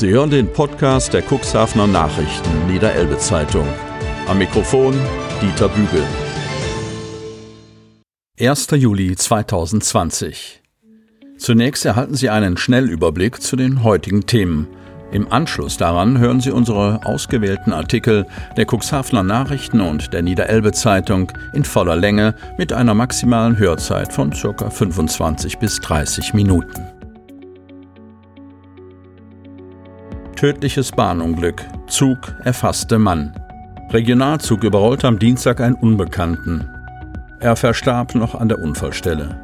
Sie hören den Podcast der Cuxhavener Nachrichten Niederelbe Zeitung. Am Mikrofon Dieter Bügel. 1. Juli 2020. Zunächst erhalten Sie einen Schnellüberblick zu den heutigen Themen. Im Anschluss daran hören Sie unsere ausgewählten Artikel der Cuxhavener Nachrichten und der Niederelbe Zeitung in voller Länge mit einer maximalen Hörzeit von ca. 25 bis 30 Minuten. Tödliches Bahnunglück. Zug erfasste Mann. Regionalzug überrollte am Dienstag einen Unbekannten. Er verstarb noch an der Unfallstelle.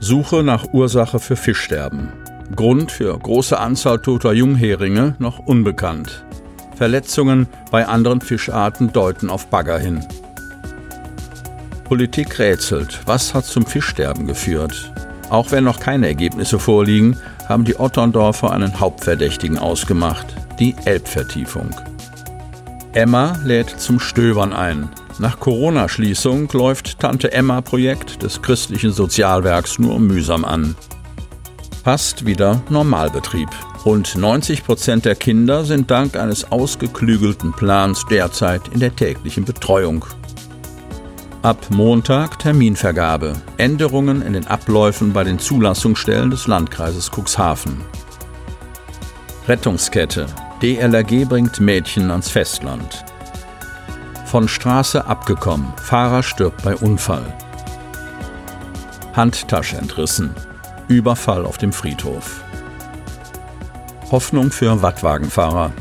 Suche nach Ursache für Fischsterben. Grund für große Anzahl toter Jungheringe noch unbekannt. Verletzungen bei anderen Fischarten deuten auf Bagger hin. Politik rätselt, was hat zum Fischsterben geführt? Auch wenn noch keine Ergebnisse vorliegen, haben die Otterndorfer einen Hauptverdächtigen ausgemacht, die Elbvertiefung. Emma lädt zum Stöbern ein. Nach Corona-Schließung läuft Tante Emma-Projekt des christlichen Sozialwerks nur mühsam an. Fast wieder Normalbetrieb. Rund 90 Prozent der Kinder sind dank eines ausgeklügelten Plans derzeit in der täglichen Betreuung. Ab Montag Terminvergabe. Änderungen in den Abläufen bei den Zulassungsstellen des Landkreises Cuxhaven. Rettungskette. DLRG bringt Mädchen ans Festland. Von Straße abgekommen. Fahrer stirbt bei Unfall. Handtasche entrissen. Überfall auf dem Friedhof. Hoffnung für Wattwagenfahrer.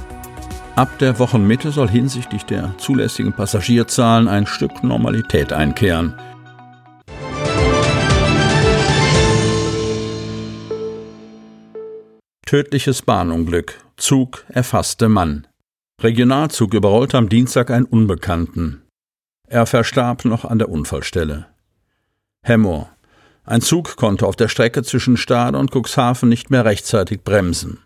Ab der Wochenmitte soll hinsichtlich der zulässigen Passagierzahlen ein Stück Normalität einkehren. Tödliches Bahnunglück. Zug erfasste Mann. Regionalzug überrollte am Dienstag einen Unbekannten. Er verstarb noch an der Unfallstelle. Hemmoor. Ein Zug konnte auf der Strecke zwischen Stade und Cuxhaven nicht mehr rechtzeitig bremsen.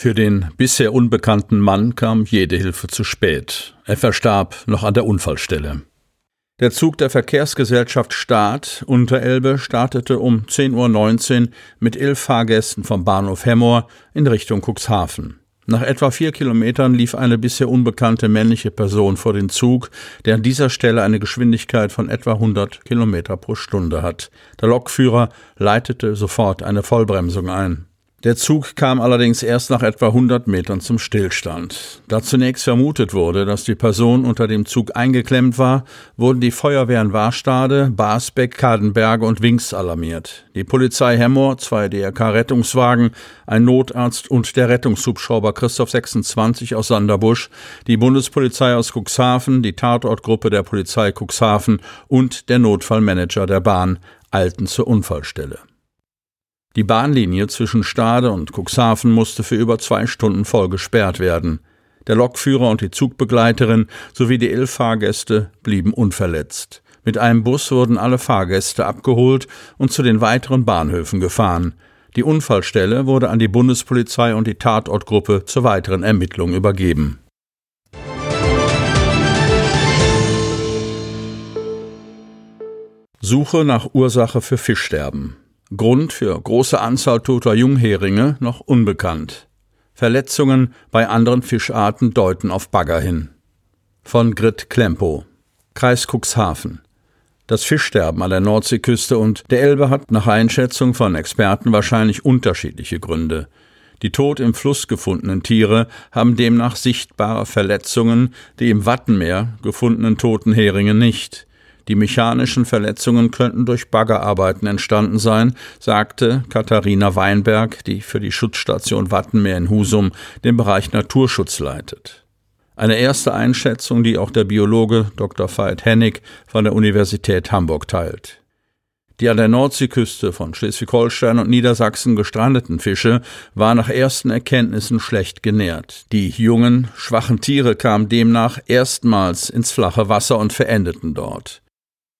Für den bisher unbekannten Mann kam jede Hilfe zu spät. Er verstarb noch an der Unfallstelle. Der Zug der Verkehrsgesellschaft Staat Unterelbe startete um 10.19 Uhr mit elf Fahrgästen vom Bahnhof Hemmoor in Richtung Cuxhaven. Nach etwa vier Kilometern lief eine bisher unbekannte männliche Person vor den Zug, der an dieser Stelle eine Geschwindigkeit von etwa 100 Kilometer pro Stunde hat. Der Lokführer leitete sofort eine Vollbremsung ein. Der Zug kam allerdings erst nach etwa 100 Metern zum Stillstand. Da zunächst vermutet wurde, dass die Person unter dem Zug eingeklemmt war, wurden die Feuerwehren Warstade, Basbeck, Kadenberge und Wings alarmiert. Die Polizei Hemmoor, zwei DRK-Rettungswagen, ein Notarzt und der Rettungshubschrauber Christoph 26 aus Sanderbusch, die Bundespolizei aus Cuxhaven, die Tatortgruppe der Polizei Cuxhaven und der Notfallmanager der Bahn eilten zur Unfallstelle. Die Bahnlinie zwischen Stade und Cuxhaven musste für über zwei Stunden voll gesperrt werden. Der Lokführer und die Zugbegleiterin sowie die elf Fahrgäste blieben unverletzt. Mit einem Bus wurden alle Fahrgäste abgeholt und zu den weiteren Bahnhöfen gefahren. Die Unfallstelle wurde an die Bundespolizei und die Tatortgruppe zur weiteren Ermittlung übergeben. Suche nach Ursache für Fischsterben. Grund für große Anzahl toter Jungheringe noch unbekannt. Verletzungen bei anderen Fischarten deuten auf Bagger hin. Von Grit Klempo. Kreis Cuxhaven. Das Fischsterben an der Nordseeküste und der Elbe hat nach Einschätzung von Experten wahrscheinlich unterschiedliche Gründe. Die tot im Fluss gefundenen Tiere haben demnach sichtbare Verletzungen, die im Wattenmeer gefundenen toten Heringe nicht. Die mechanischen Verletzungen könnten durch Baggerarbeiten entstanden sein, sagte Katharina Weinberg, die für die Schutzstation Wattenmeer in Husum den Bereich Naturschutz leitet. Eine erste Einschätzung, die auch der Biologe Dr. Veit Hennig von der Universität Hamburg teilt. Die an der Nordseeküste von Schleswig-Holstein und Niedersachsen gestrandeten Fische waren nach ersten Erkenntnissen schlecht genährt. Die jungen, schwachen Tiere kamen demnach erstmals ins flache Wasser und verendeten dort.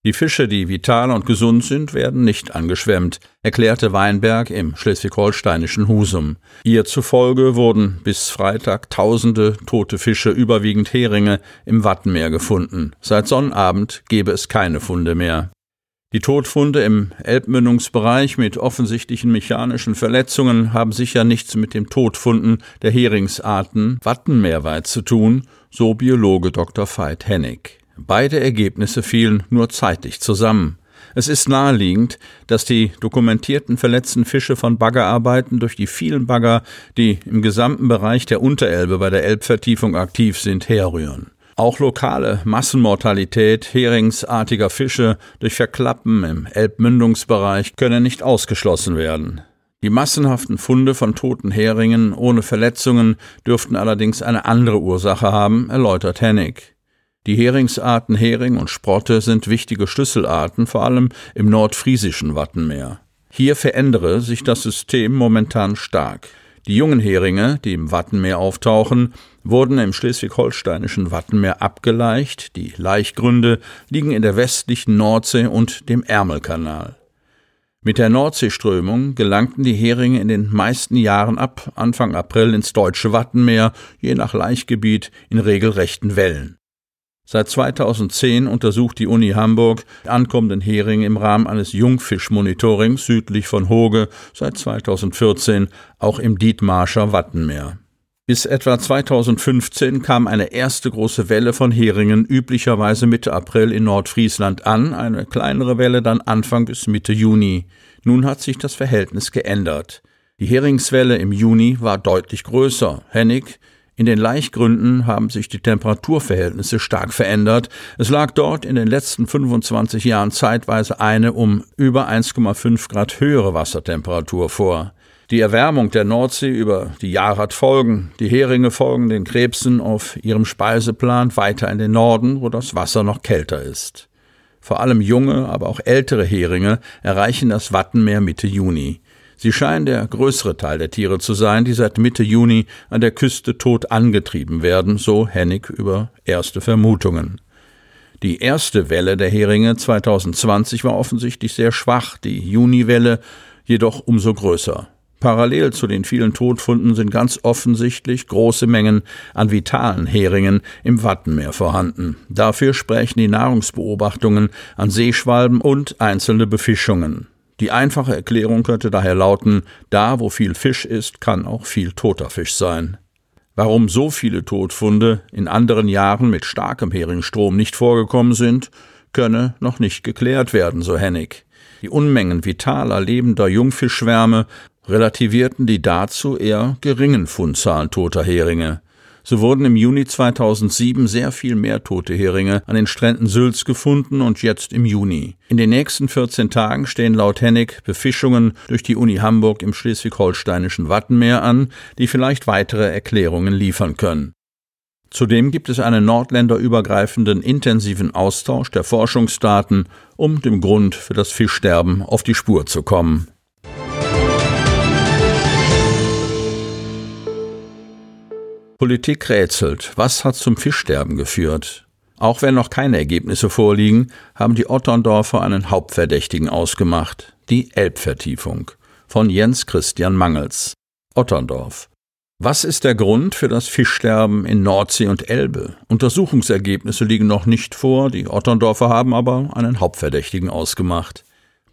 Die Fische, die vital und gesund sind, werden nicht angeschwemmt, erklärte Weinberg im schleswig-holsteinischen Husum. Ihr zufolge wurden bis Freitag tausende tote Fische, überwiegend Heringe, im Wattenmeer gefunden. Seit Sonnabend gebe es keine Funde mehr. Die Todfunde im Elbmündungsbereich mit offensichtlichen mechanischen Verletzungen haben sicher nichts mit dem Todfunden der Heringsarten Wattenmeerweit zu tun, so Biologe Dr. Veit Hennig. Beide Ergebnisse fielen nur zeitlich zusammen. Es ist naheliegend, dass die dokumentierten verletzten Fische von Baggerarbeiten durch die vielen Bagger, die im gesamten Bereich der Unterelbe bei der Elbvertiefung aktiv sind, herrühren. Auch lokale Massenmortalität heringsartiger Fische durch Verklappen im Elbmündungsbereich können nicht ausgeschlossen werden. Die massenhaften Funde von toten Heringen ohne Verletzungen dürften allerdings eine andere Ursache haben, erläutert Hennig. Die Heringsarten Hering und Sprotte sind wichtige Schlüsselarten, vor allem im nordfriesischen Wattenmeer. Hier verändere sich das System momentan stark. Die jungen Heringe, die im Wattenmeer auftauchen, wurden im schleswig-holsteinischen Wattenmeer abgeleicht, die Laichgründe liegen in der westlichen Nordsee und dem Ärmelkanal. Mit der Nordseeströmung gelangten die Heringe in den meisten Jahren ab Anfang April ins deutsche Wattenmeer, je nach Laichgebiet in regelrechten Wellen. Seit 2010 untersucht die Uni Hamburg ankommenden Heringe im Rahmen eines Jungfischmonitorings südlich von Hoge, seit 2014 auch im Dietmarscher Wattenmeer. Bis etwa 2015 kam eine erste große Welle von Heringen üblicherweise Mitte April in Nordfriesland an, eine kleinere Welle dann Anfang bis Mitte Juni. Nun hat sich das Verhältnis geändert. Die Heringswelle im Juni war deutlich größer. Hennig, in den Laichgründen haben sich die Temperaturverhältnisse stark verändert. Es lag dort in den letzten 25 Jahren zeitweise eine um über 1,5 Grad höhere Wassertemperatur vor. Die Erwärmung der Nordsee über die Jahre hat Folgen. Die Heringe folgen den Krebsen auf ihrem Speiseplan weiter in den Norden, wo das Wasser noch kälter ist. Vor allem junge, aber auch ältere Heringe erreichen das Wattenmeer Mitte Juni. Sie scheinen der größere Teil der Tiere zu sein, die seit Mitte Juni an der Küste tot angetrieben werden, so Hennig über erste Vermutungen. Die erste Welle der Heringe 2020 war offensichtlich sehr schwach, die Juniwelle jedoch umso größer. Parallel zu den vielen Todfunden sind ganz offensichtlich große Mengen an vitalen Heringen im Wattenmeer vorhanden. Dafür sprechen die Nahrungsbeobachtungen an Seeschwalben und einzelne Befischungen. Die einfache Erklärung könnte daher lauten, da wo viel Fisch ist, kann auch viel toter Fisch sein. Warum so viele Todfunde in anderen Jahren mit starkem Heringstrom nicht vorgekommen sind, könne noch nicht geklärt werden, so Hennig. Die Unmengen vitaler, lebender Jungfischschwärme relativierten die dazu eher geringen Fundzahlen toter Heringe. So wurden im Juni 2007 sehr viel mehr tote Heringe an den Stränden Sülz gefunden und jetzt im Juni. In den nächsten 14 Tagen stehen laut Hennig Befischungen durch die Uni Hamburg im schleswig-holsteinischen Wattenmeer an, die vielleicht weitere Erklärungen liefern können. Zudem gibt es einen nordländerübergreifenden intensiven Austausch der Forschungsdaten, um dem Grund für das Fischsterben auf die Spur zu kommen. Politik rätselt, was hat zum Fischsterben geführt? Auch wenn noch keine Ergebnisse vorliegen, haben die Otterndorfer einen Hauptverdächtigen ausgemacht, die Elbvertiefung von Jens Christian Mangels. Otterndorf. Was ist der Grund für das Fischsterben in Nordsee und Elbe? Untersuchungsergebnisse liegen noch nicht vor, die Otterndorfer haben aber einen Hauptverdächtigen ausgemacht.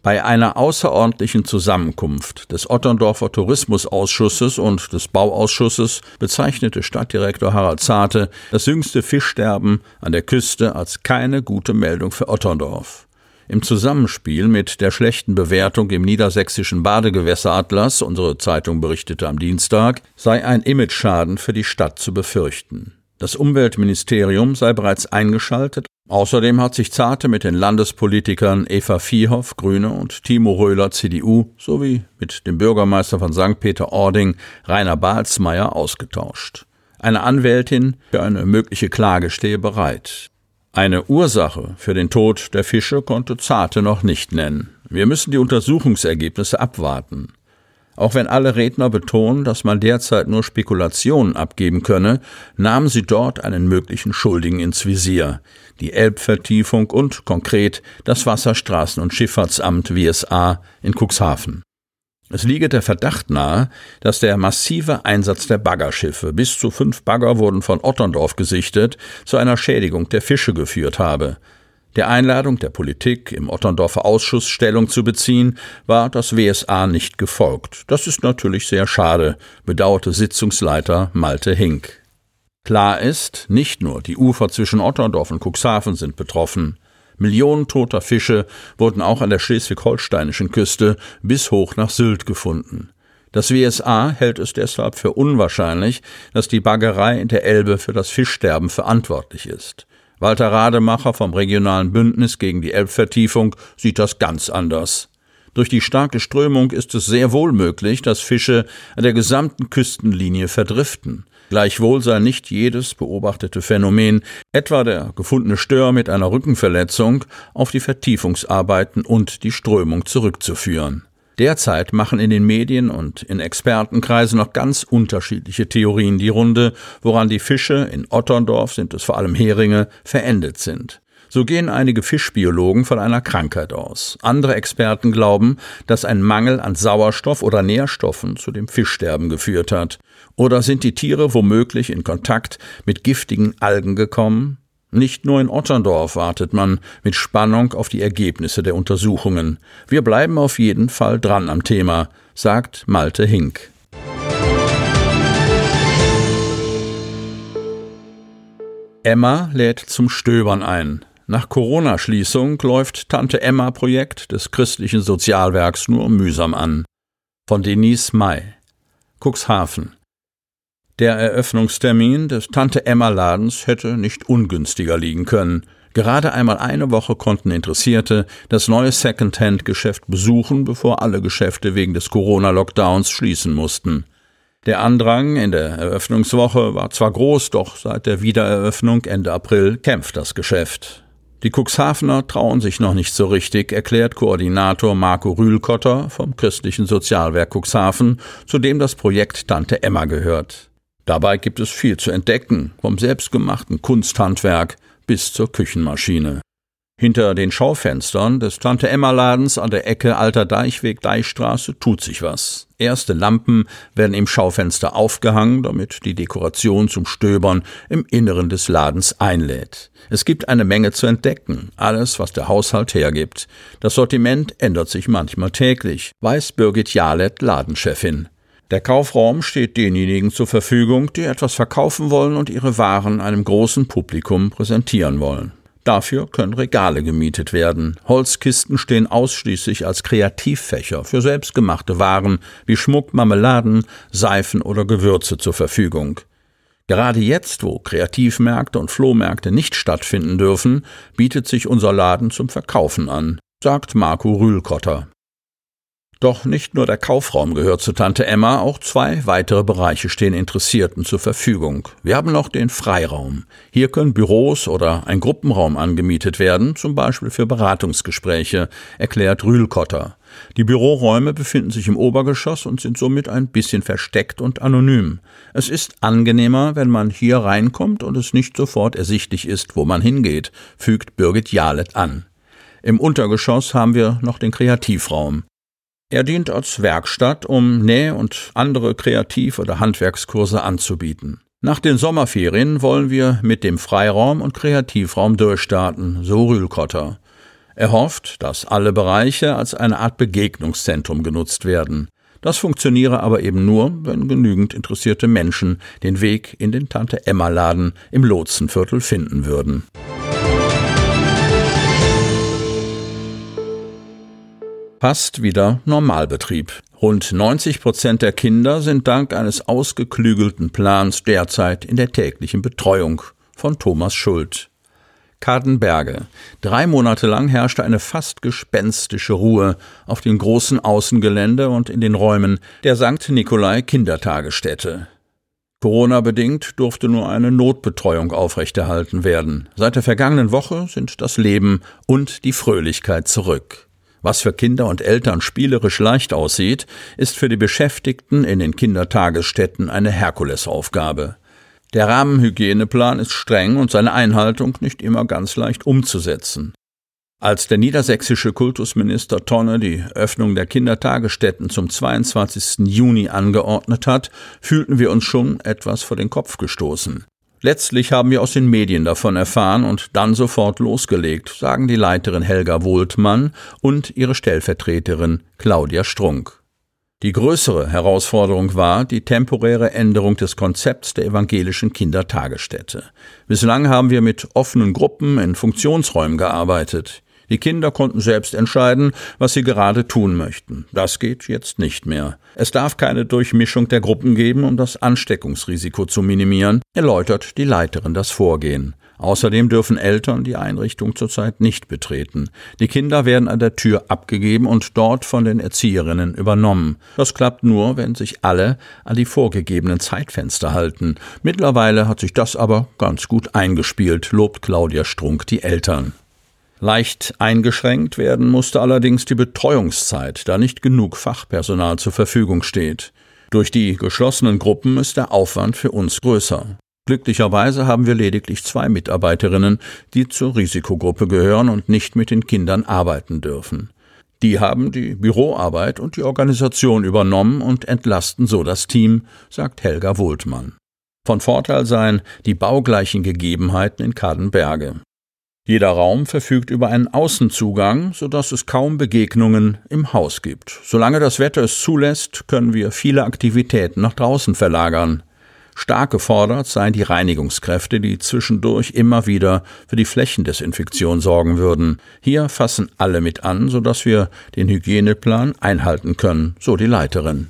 Bei einer außerordentlichen Zusammenkunft des Otterndorfer Tourismusausschusses und des Bauausschusses bezeichnete Stadtdirektor Harald Zarte das jüngste Fischsterben an der Küste als keine gute Meldung für Otterndorf. Im Zusammenspiel mit der schlechten Bewertung im niedersächsischen Badegewässeratlas, unsere Zeitung berichtete am Dienstag, sei ein Imageschaden für die Stadt zu befürchten. Das Umweltministerium sei bereits eingeschaltet. Außerdem hat sich Zarte mit den Landespolitikern Eva Viehoff, Grüne und Timo Röhler, CDU, sowie mit dem Bürgermeister von St. Peter-Ording, Rainer Balzmeier, ausgetauscht. Eine Anwältin für eine mögliche Klage stehe bereit. Eine Ursache für den Tod der Fische konnte Zarte noch nicht nennen. Wir müssen die Untersuchungsergebnisse abwarten. Auch wenn alle Redner betonen, dass man derzeit nur Spekulationen abgeben könne, nahmen sie dort einen möglichen Schuldigen ins Visier, die Elbvertiefung und konkret das Wasserstraßen- und Schifffahrtsamt WSA in Cuxhaven. Es liege der Verdacht nahe, dass der massive Einsatz der Baggerschiffe, bis zu fünf Bagger wurden von Otterndorf gesichtet, zu einer Schädigung der Fische geführt habe. Der Einladung der Politik, im Otterndorfer Ausschuss Stellung zu beziehen, war das WSA nicht gefolgt. Das ist natürlich sehr schade, bedauerte Sitzungsleiter Malte Hink. Klar ist, nicht nur die Ufer zwischen Otterndorf und Cuxhaven sind betroffen. Millionen toter Fische wurden auch an der schleswig-holsteinischen Küste bis hoch nach Sylt gefunden. Das WSA hält es deshalb für unwahrscheinlich, dass die Baggerei in der Elbe für das Fischsterben verantwortlich ist. Walter Rademacher vom regionalen Bündnis gegen die Elbvertiefung sieht das ganz anders. Durch die starke Strömung ist es sehr wohl möglich, dass Fische an der gesamten Küstenlinie verdriften. Gleichwohl sei nicht jedes beobachtete Phänomen, etwa der gefundene Stör mit einer Rückenverletzung, auf die Vertiefungsarbeiten und die Strömung zurückzuführen. Derzeit machen in den Medien und in Expertenkreisen noch ganz unterschiedliche Theorien die Runde, woran die Fische, in Otterndorf sind es vor allem Heringe, verendet sind. So gehen einige Fischbiologen von einer Krankheit aus. Andere Experten glauben, dass ein Mangel an Sauerstoff oder Nährstoffen zu dem Fischsterben geführt hat. Oder sind die Tiere womöglich in Kontakt mit giftigen Algen gekommen? Nicht nur in Otterndorf wartet man mit Spannung auf die Ergebnisse der Untersuchungen. Wir bleiben auf jeden Fall dran am Thema, sagt Malte Hink. Emma lädt zum Stöbern ein. Nach Corona-Schließung läuft Tante Emma-Projekt des christlichen Sozialwerks nur mühsam an. Von Denise May. Cuxhaven. Der Eröffnungstermin des Tante Emma Ladens hätte nicht ungünstiger liegen können. Gerade einmal eine Woche konnten Interessierte das neue Secondhand-Geschäft besuchen, bevor alle Geschäfte wegen des Corona-Lockdowns schließen mussten. Der Andrang in der Eröffnungswoche war zwar groß, doch seit der Wiedereröffnung Ende April kämpft das Geschäft. Die Cuxhavener trauen sich noch nicht so richtig, erklärt Koordinator Marco Rühlkotter vom Christlichen Sozialwerk Cuxhaven, zu dem das Projekt Tante Emma gehört. Dabei gibt es viel zu entdecken, vom selbstgemachten Kunsthandwerk bis zur Küchenmaschine. Hinter den Schaufenstern des Tante Emma Ladens an der Ecke Alter Deichweg Deichstraße tut sich was. Erste Lampen werden im Schaufenster aufgehangen, damit die Dekoration zum Stöbern im Inneren des Ladens einlädt. Es gibt eine Menge zu entdecken, alles, was der Haushalt hergibt. Das Sortiment ändert sich manchmal täglich, weiß Birgit Jalet, Ladenchefin. Der Kaufraum steht denjenigen zur Verfügung, die etwas verkaufen wollen und ihre Waren einem großen Publikum präsentieren wollen. Dafür können Regale gemietet werden. Holzkisten stehen ausschließlich als Kreativfächer für selbstgemachte Waren wie Schmuck, Marmeladen, Seifen oder Gewürze zur Verfügung. Gerade jetzt, wo Kreativmärkte und Flohmärkte nicht stattfinden dürfen, bietet sich unser Laden zum Verkaufen an, sagt Marco Rühlkotter. Doch nicht nur der Kaufraum gehört zu Tante Emma, auch zwei weitere Bereiche stehen Interessierten zur Verfügung. Wir haben noch den Freiraum. Hier können Büros oder ein Gruppenraum angemietet werden, zum Beispiel für Beratungsgespräche, erklärt Rühlkotter. Die Büroräume befinden sich im Obergeschoss und sind somit ein bisschen versteckt und anonym. Es ist angenehmer, wenn man hier reinkommt und es nicht sofort ersichtlich ist, wo man hingeht, fügt Birgit Jalet an. Im Untergeschoss haben wir noch den Kreativraum. Er dient als Werkstatt, um Näh- und andere Kreativ- oder Handwerkskurse anzubieten. Nach den Sommerferien wollen wir mit dem Freiraum und Kreativraum durchstarten, so Rühlkotter. Er hofft, dass alle Bereiche als eine Art Begegnungszentrum genutzt werden. Das funktioniere aber eben nur, wenn genügend interessierte Menschen den Weg in den Tante Emma Laden im Lotsenviertel finden würden. Fast wieder Normalbetrieb. Rund 90 Prozent der Kinder sind dank eines ausgeklügelten Plans derzeit in der täglichen Betreuung von Thomas Schuld. Kadenberge. Drei Monate lang herrschte eine fast gespenstische Ruhe auf dem großen Außengelände und in den Räumen der St. Nikolai Kindertagesstätte. Corona-bedingt durfte nur eine Notbetreuung aufrechterhalten werden. Seit der vergangenen Woche sind das Leben und die Fröhlichkeit zurück. Was für Kinder und Eltern spielerisch leicht aussieht, ist für die Beschäftigten in den Kindertagesstätten eine Herkulesaufgabe. Der Rahmenhygieneplan ist streng und seine Einhaltung nicht immer ganz leicht umzusetzen. Als der niedersächsische Kultusminister Tonne die Öffnung der Kindertagesstätten zum 22. Juni angeordnet hat, fühlten wir uns schon etwas vor den Kopf gestoßen. Letztlich haben wir aus den Medien davon erfahren und dann sofort losgelegt, sagen die Leiterin Helga Wohltmann und ihre Stellvertreterin Claudia Strunk. Die größere Herausforderung war die temporäre Änderung des Konzepts der evangelischen Kindertagesstätte. Bislang haben wir mit offenen Gruppen in Funktionsräumen gearbeitet. Die Kinder konnten selbst entscheiden, was sie gerade tun möchten. Das geht jetzt nicht mehr. Es darf keine Durchmischung der Gruppen geben, um das Ansteckungsrisiko zu minimieren, erläutert die Leiterin das Vorgehen. Außerdem dürfen Eltern die Einrichtung zurzeit nicht betreten. Die Kinder werden an der Tür abgegeben und dort von den Erzieherinnen übernommen. Das klappt nur, wenn sich alle an die vorgegebenen Zeitfenster halten. Mittlerweile hat sich das aber ganz gut eingespielt, lobt Claudia Strunk die Eltern. Leicht eingeschränkt werden musste allerdings die Betreuungszeit, da nicht genug Fachpersonal zur Verfügung steht. Durch die geschlossenen Gruppen ist der Aufwand für uns größer. Glücklicherweise haben wir lediglich zwei Mitarbeiterinnen, die zur Risikogruppe gehören und nicht mit den Kindern arbeiten dürfen. Die haben die Büroarbeit und die Organisation übernommen und entlasten so das Team, sagt Helga Wohltmann. Von Vorteil seien die baugleichen Gegebenheiten in Kadenberge. Jeder Raum verfügt über einen Außenzugang, sodass es kaum Begegnungen im Haus gibt. Solange das Wetter es zulässt, können wir viele Aktivitäten nach draußen verlagern. Stark gefordert seien die Reinigungskräfte, die zwischendurch immer wieder für die Flächendesinfektion sorgen würden. Hier fassen alle mit an, sodass wir den Hygieneplan einhalten können, so die Leiterin.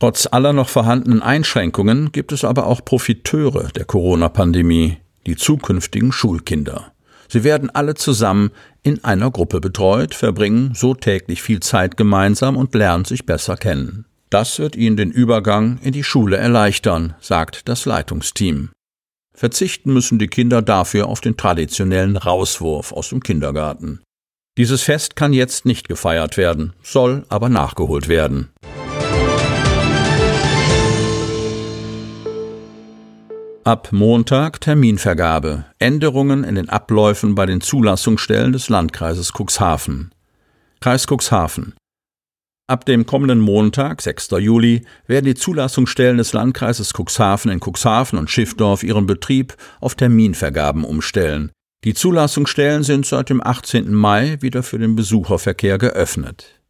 Trotz aller noch vorhandenen Einschränkungen gibt es aber auch Profiteure der Corona-Pandemie, die zukünftigen Schulkinder. Sie werden alle zusammen in einer Gruppe betreut, verbringen so täglich viel Zeit gemeinsam und lernen sich besser kennen. Das wird ihnen den Übergang in die Schule erleichtern, sagt das Leitungsteam. Verzichten müssen die Kinder dafür auf den traditionellen Rauswurf aus dem Kindergarten. Dieses Fest kann jetzt nicht gefeiert werden, soll aber nachgeholt werden. Ab Montag Terminvergabe. Änderungen in den Abläufen bei den Zulassungsstellen des Landkreises Cuxhaven. Kreis Cuxhaven. Ab dem kommenden Montag, 6. Juli, werden die Zulassungsstellen des Landkreises Cuxhaven in Cuxhaven und Schiffdorf ihren Betrieb auf Terminvergaben umstellen. Die Zulassungsstellen sind seit dem 18. Mai wieder für den Besucherverkehr geöffnet.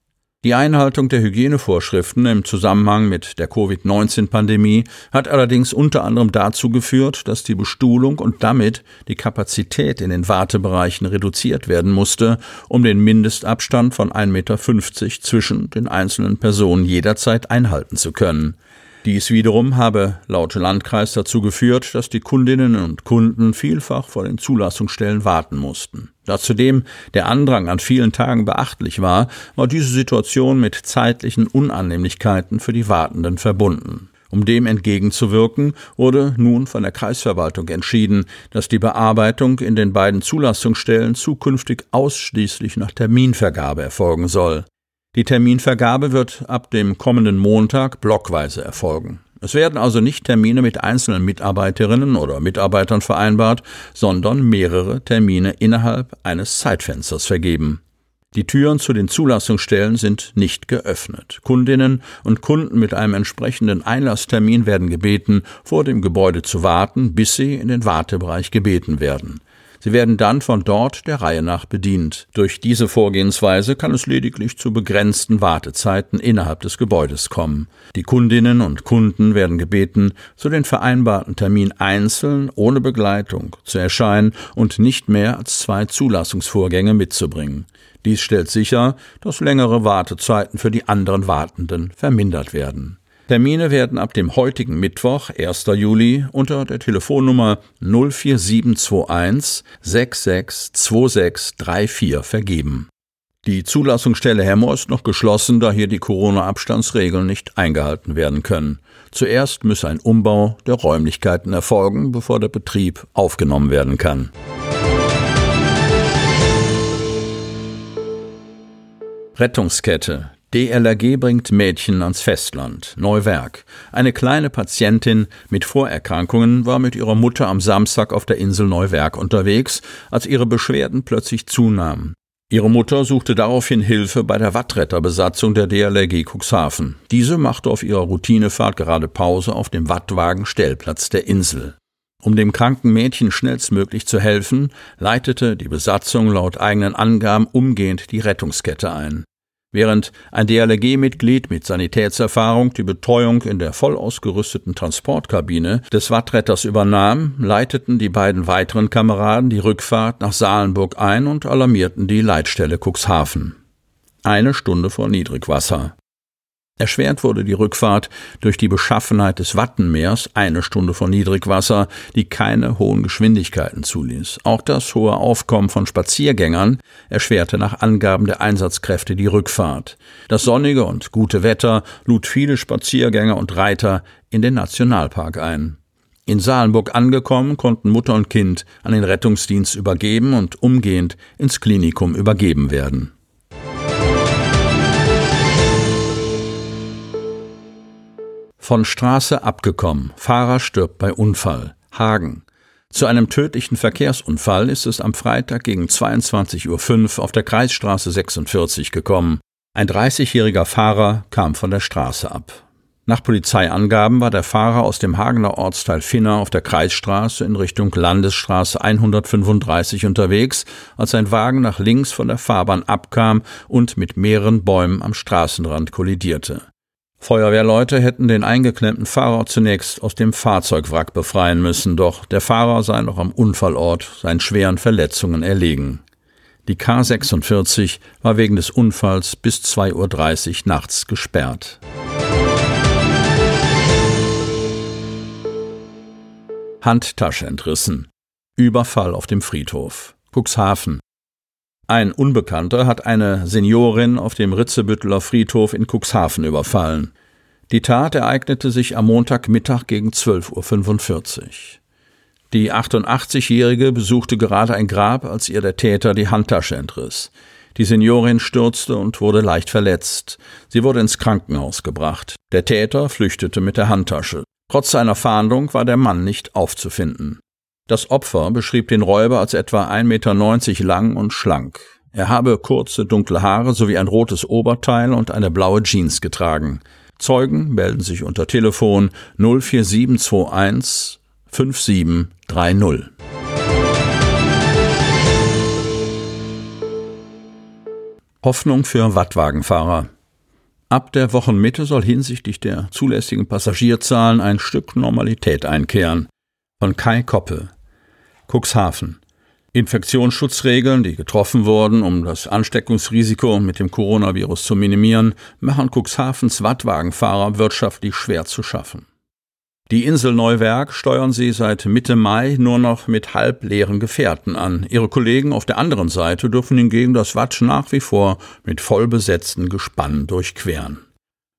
Die Einhaltung der Hygienevorschriften im Zusammenhang mit der Covid-19-Pandemie hat allerdings unter anderem dazu geführt, dass die Bestuhlung und damit die Kapazität in den Wartebereichen reduziert werden musste, um den Mindestabstand von 1,50 Meter zwischen den einzelnen Personen jederzeit einhalten zu können. Dies wiederum habe laut Landkreis dazu geführt, dass die Kundinnen und Kunden vielfach vor den Zulassungsstellen warten mussten. Da zudem der Andrang an vielen Tagen beachtlich war, war diese Situation mit zeitlichen Unannehmlichkeiten für die Wartenden verbunden. Um dem entgegenzuwirken, wurde nun von der Kreisverwaltung entschieden, dass die Bearbeitung in den beiden Zulassungsstellen zukünftig ausschließlich nach Terminvergabe erfolgen soll. Die Terminvergabe wird ab dem kommenden Montag blockweise erfolgen. Es werden also nicht Termine mit einzelnen Mitarbeiterinnen oder Mitarbeitern vereinbart, sondern mehrere Termine innerhalb eines Zeitfensters vergeben. Die Türen zu den Zulassungsstellen sind nicht geöffnet. Kundinnen und Kunden mit einem entsprechenden Einlasstermin werden gebeten, vor dem Gebäude zu warten, bis sie in den Wartebereich gebeten werden. Sie werden dann von dort der Reihe nach bedient. Durch diese Vorgehensweise kann es lediglich zu begrenzten Wartezeiten innerhalb des Gebäudes kommen. Die Kundinnen und Kunden werden gebeten, zu den vereinbarten Termin einzeln ohne Begleitung zu erscheinen und nicht mehr als zwei Zulassungsvorgänge mitzubringen. Dies stellt sicher, dass längere Wartezeiten für die anderen Wartenden vermindert werden. Termine werden ab dem heutigen Mittwoch, 1. Juli, unter der Telefonnummer 04721 662634 vergeben. Die Zulassungsstelle Hemmer ist noch geschlossen, da hier die Corona-Abstandsregeln nicht eingehalten werden können. Zuerst müsse ein Umbau der Räumlichkeiten erfolgen, bevor der Betrieb aufgenommen werden kann. Rettungskette DLRG bringt Mädchen ans Festland. Neuwerk. Eine kleine Patientin mit Vorerkrankungen war mit ihrer Mutter am Samstag auf der Insel Neuwerk unterwegs, als ihre Beschwerden plötzlich zunahmen. Ihre Mutter suchte daraufhin Hilfe bei der Wattretterbesatzung der DLRG Cuxhaven. Diese machte auf ihrer Routinefahrt gerade Pause auf dem Wattwagen-Stellplatz der Insel. Um dem kranken Mädchen schnellstmöglich zu helfen, leitete die Besatzung laut eigenen Angaben umgehend die Rettungskette ein. Während ein DLRG-Mitglied mit Sanitätserfahrung die Betreuung in der voll ausgerüsteten Transportkabine des Wattretters übernahm, leiteten die beiden weiteren Kameraden die Rückfahrt nach Salenburg ein und alarmierten die Leitstelle Cuxhaven. Eine Stunde vor Niedrigwasser. Erschwert wurde die Rückfahrt durch die Beschaffenheit des Wattenmeers eine Stunde vor Niedrigwasser, die keine hohen Geschwindigkeiten zuließ. Auch das hohe Aufkommen von Spaziergängern erschwerte nach Angaben der Einsatzkräfte die Rückfahrt. Das sonnige und gute Wetter lud viele Spaziergänger und Reiter in den Nationalpark ein. In Salenburg angekommen, konnten Mutter und Kind an den Rettungsdienst übergeben und umgehend ins Klinikum übergeben werden. Von Straße abgekommen. Fahrer stirbt bei Unfall. Hagen. Zu einem tödlichen Verkehrsunfall ist es am Freitag gegen 22.05 Uhr auf der Kreisstraße 46 gekommen. Ein 30-jähriger Fahrer kam von der Straße ab. Nach Polizeiangaben war der Fahrer aus dem Hagener Ortsteil Finner auf der Kreisstraße in Richtung Landesstraße 135 unterwegs, als sein Wagen nach links von der Fahrbahn abkam und mit mehreren Bäumen am Straßenrand kollidierte. Feuerwehrleute hätten den eingeklemmten Fahrer zunächst aus dem Fahrzeugwrack befreien müssen, doch der Fahrer sei noch am Unfallort seinen schweren Verletzungen erlegen. Die K46 war wegen des Unfalls bis 2.30 Uhr nachts gesperrt. Handtasche entrissen. Überfall auf dem Friedhof. Cuxhaven. Ein Unbekannter hat eine Seniorin auf dem Ritzebütteler Friedhof in Cuxhaven überfallen. Die Tat ereignete sich am Montagmittag gegen 12.45 Uhr. Die 88-Jährige besuchte gerade ein Grab, als ihr der Täter die Handtasche entriss. Die Seniorin stürzte und wurde leicht verletzt. Sie wurde ins Krankenhaus gebracht. Der Täter flüchtete mit der Handtasche. Trotz seiner Fahndung war der Mann nicht aufzufinden. Das Opfer beschrieb den Räuber als etwa 1,90 Meter lang und schlank. Er habe kurze, dunkle Haare sowie ein rotes Oberteil und eine blaue Jeans getragen. Zeugen melden sich unter Telefon 04721 5730. Hoffnung für Wattwagenfahrer. Ab der Wochenmitte soll hinsichtlich der zulässigen Passagierzahlen ein Stück Normalität einkehren. Von Kai Koppe. Cuxhaven. Infektionsschutzregeln, die getroffen wurden, um das Ansteckungsrisiko mit dem Coronavirus zu minimieren, machen Cuxhavens Wattwagenfahrer wirtschaftlich schwer zu schaffen. Die Insel Neuwerk steuern sie seit Mitte Mai nur noch mit halbleeren Gefährten an. Ihre Kollegen auf der anderen Seite dürfen hingegen das Watt nach wie vor mit vollbesetzten Gespannen durchqueren.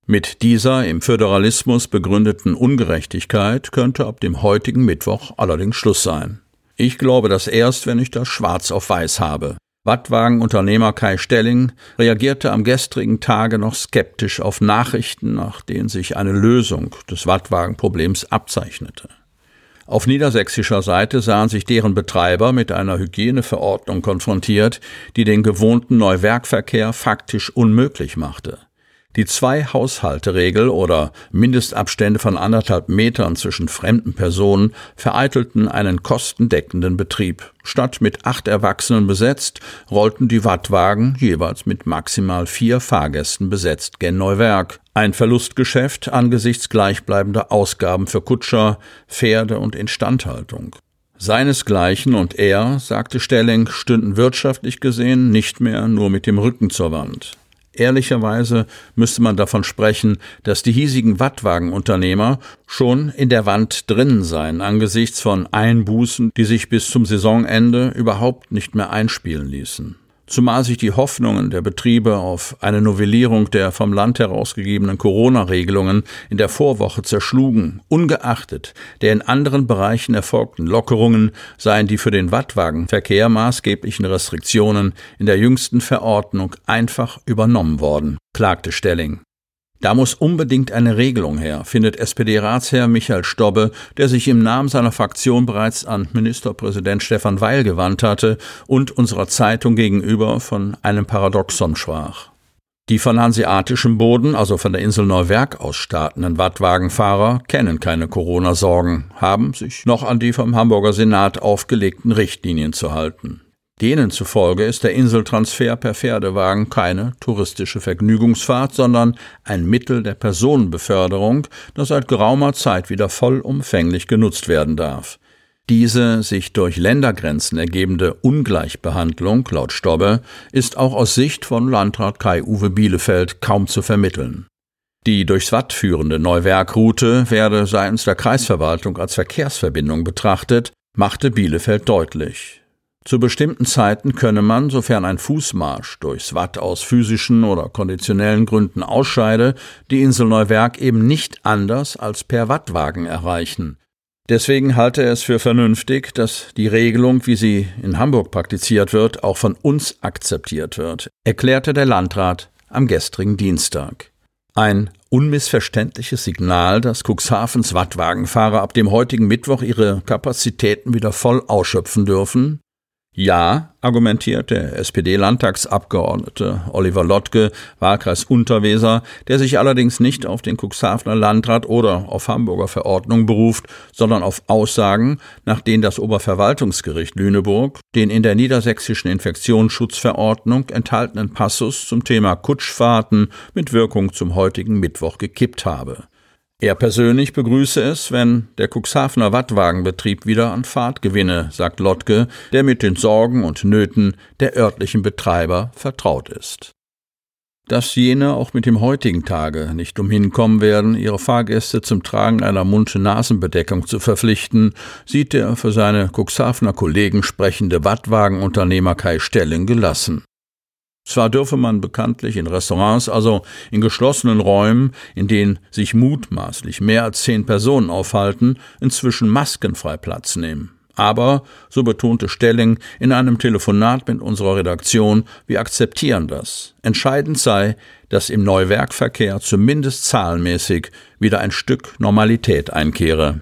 Mit dieser im Föderalismus begründeten Ungerechtigkeit könnte ab dem heutigen Mittwoch allerdings Schluss sein. Ich glaube das erst, wenn ich das schwarz auf weiß habe. Wattwagenunternehmer Kai Stelling reagierte am gestrigen Tage noch skeptisch auf Nachrichten, nach denen sich eine Lösung des Wattwagenproblems abzeichnete. Auf niedersächsischer Seite sahen sich deren Betreiber mit einer Hygieneverordnung konfrontiert, die den gewohnten Neuwerkverkehr faktisch unmöglich machte. Die Zwei-Haushalte-Regel oder Mindestabstände von anderthalb Metern zwischen fremden Personen vereitelten einen kostendeckenden Betrieb. Statt mit acht Erwachsenen besetzt, rollten die Wattwagen jeweils mit maximal vier Fahrgästen besetzt gen Neuwerk. Ein Verlustgeschäft angesichts gleichbleibender Ausgaben für Kutscher, Pferde und Instandhaltung. Seinesgleichen und er, sagte Stelling, stünden wirtschaftlich gesehen nicht mehr nur mit dem Rücken zur Wand. Ehrlicherweise müsste man davon sprechen, dass die hiesigen Wattwagenunternehmer schon in der Wand drinnen seien angesichts von Einbußen, die sich bis zum Saisonende überhaupt nicht mehr einspielen ließen zumal sich die Hoffnungen der Betriebe auf eine Novellierung der vom Land herausgegebenen Corona-Regelungen in der Vorwoche zerschlugen. Ungeachtet der in anderen Bereichen erfolgten Lockerungen seien die für den Wattwagenverkehr maßgeblichen Restriktionen in der jüngsten Verordnung einfach übernommen worden, klagte Stelling. Da muss unbedingt eine Regelung her, findet SPD-Ratsherr Michael Stobbe, der sich im Namen seiner Fraktion bereits an Ministerpräsident Stefan Weil gewandt hatte und unserer Zeitung gegenüber von einem Paradoxon sprach. Die von hanseatischem Boden, also von der Insel Neuwerk aus startenden Wattwagenfahrer, kennen keine Corona-Sorgen, haben sich noch an die vom Hamburger Senat aufgelegten Richtlinien zu halten. Denen zufolge ist der Inseltransfer per Pferdewagen keine touristische Vergnügungsfahrt, sondern ein Mittel der Personenbeförderung, das seit geraumer Zeit wieder vollumfänglich genutzt werden darf. Diese sich durch Ländergrenzen ergebende Ungleichbehandlung, laut Stobbe, ist auch aus Sicht von Landrat Kai-Uwe Bielefeld kaum zu vermitteln. Die durchs Watt führende Neuwerkroute werde seitens der Kreisverwaltung als Verkehrsverbindung betrachtet, machte Bielefeld deutlich. Zu bestimmten Zeiten könne man, sofern ein Fußmarsch durchs Watt aus physischen oder konditionellen Gründen ausscheide, die Insel Neuwerk eben nicht anders als per Wattwagen erreichen. Deswegen halte er es für vernünftig, dass die Regelung, wie sie in Hamburg praktiziert wird, auch von uns akzeptiert wird, erklärte der Landrat am gestrigen Dienstag. Ein unmissverständliches Signal, dass Cuxhavens Wattwagenfahrer ab dem heutigen Mittwoch ihre Kapazitäten wieder voll ausschöpfen dürfen, ja, argumentiert der SPD-Landtagsabgeordnete Oliver Lottke, Wahlkreis Unterweser, der sich allerdings nicht auf den Cuxhavener Landrat oder auf Hamburger Verordnung beruft, sondern auf Aussagen, nach denen das Oberverwaltungsgericht Lüneburg den in der niedersächsischen Infektionsschutzverordnung enthaltenen Passus zum Thema Kutschfahrten mit Wirkung zum heutigen Mittwoch gekippt habe. Er persönlich begrüße es, wenn der Cuxhavener Wattwagenbetrieb wieder an Fahrt gewinne, sagt Lottke, der mit den Sorgen und Nöten der örtlichen Betreiber vertraut ist. Dass jene auch mit dem heutigen Tage nicht umhin kommen werden, ihre Fahrgäste zum Tragen einer Mund-Nasen-Bedeckung zu verpflichten, sieht der für seine Cuxhavener Kollegen sprechende Wattwagenunternehmer Kai Stelling gelassen. Zwar dürfe man bekanntlich in Restaurants, also in geschlossenen Räumen, in denen sich mutmaßlich mehr als zehn Personen aufhalten, inzwischen maskenfrei Platz nehmen. Aber, so betonte Stelling in einem Telefonat mit unserer Redaktion, wir akzeptieren das. Entscheidend sei, dass im Neuwerkverkehr zumindest zahlenmäßig wieder ein Stück Normalität einkehre.